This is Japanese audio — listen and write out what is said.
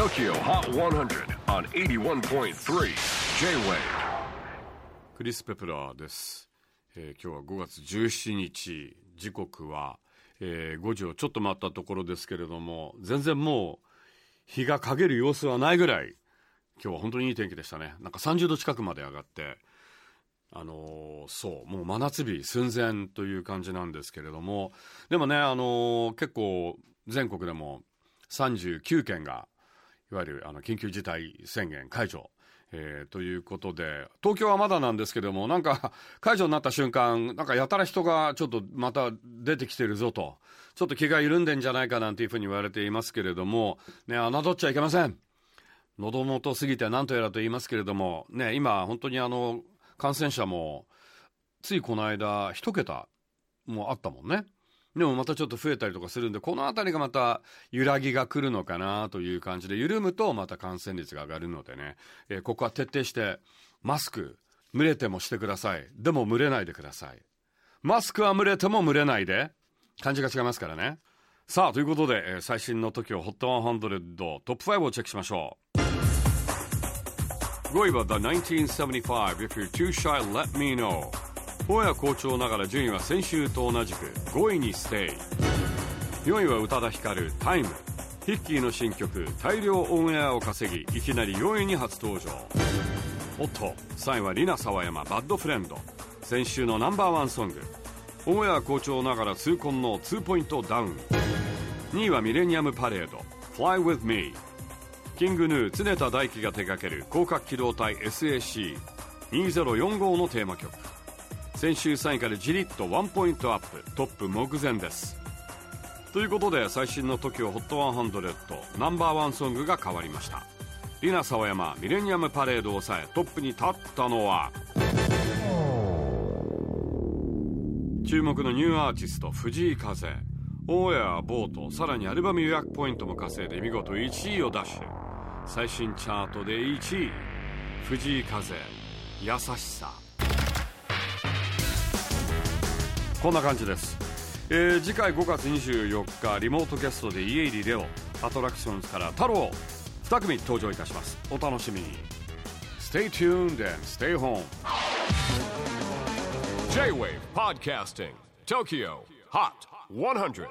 TOKYO HOT 100 on 81.3 J-WAVE クリス・ペプラーです、えー今日は5月17日。時刻は、えー5時をちょっと回ったところですけれども全然もう日が陰る様子はないぐらい今日は本当にいい天気でしたね。なんか30度近くまで上がってあのーそうもう真夏日寸前という感じなんですけれどもでもね、あのー結構全国でも39県がいわゆるあの緊急事態宣言解除、えーということで東京はまだなんですけどもなんか解除になった瞬間なんかやたら人がちょっとまた出てきてるぞと。ちょっと気が緩んでんじゃないかなんていうふうに言われていますけれどもね侮っちゃいけません。喉元過ぎて何とやらと言いますけれどもね今本当にあの感染者もついこの間一桁もあったもんね。でもまたちょっと増えたりとかするんでこの辺りがまた揺らぎが来るのかなという感じで緩むとまた感染率が上がるのでね、えーここは徹底してマスク蒸れてもしてください。でも蒸れないでください。マスクは蒸れても蒸れないで。感じが違いますからね。さあということで、えー最新の TOKIOHOT100 トップ5をチェックしましょう。5位は The 1975 If You're Too Shy Let Me Know. 大谷好調ながら順位は先週と同じく5位にステイ。4位は宇多田ヒカル「タイム。ヒッキーの新曲「大量オンエア」を稼ぎいきなり4位に初登場。おっと3位はリナ沢山「バッドフレンド」先週のナンバーワンソング。オンエア好調ながら痛恨の2ポイントダウン。2位はミレニアムパレード「Fly With Me」 King Gnu 常田大希が手掛ける攻殻機動隊 SAC2045 のテーマ曲。先週3位からじりっとワンポイントアップトップ目前です。ということで最新の TOKIO HOT 100 ナンバーワンソングが変わりました。リナ・サワヤマ millennium parade を抑えトップに立ったのは注目のニューアーティスト藤井風。オンエアボートさらにアルバム予約ポイントも稼いで見事1位をダッシュ最新チャートで1位。藤井風優しさ。こんな感じです、えー次回5月24日リモートゲストで家入りレオアトラクションズから太郎2組登場いたします。お楽しみに。Stay tuned and stay home. J-WAVE PODCASTING TOKYO HOT 100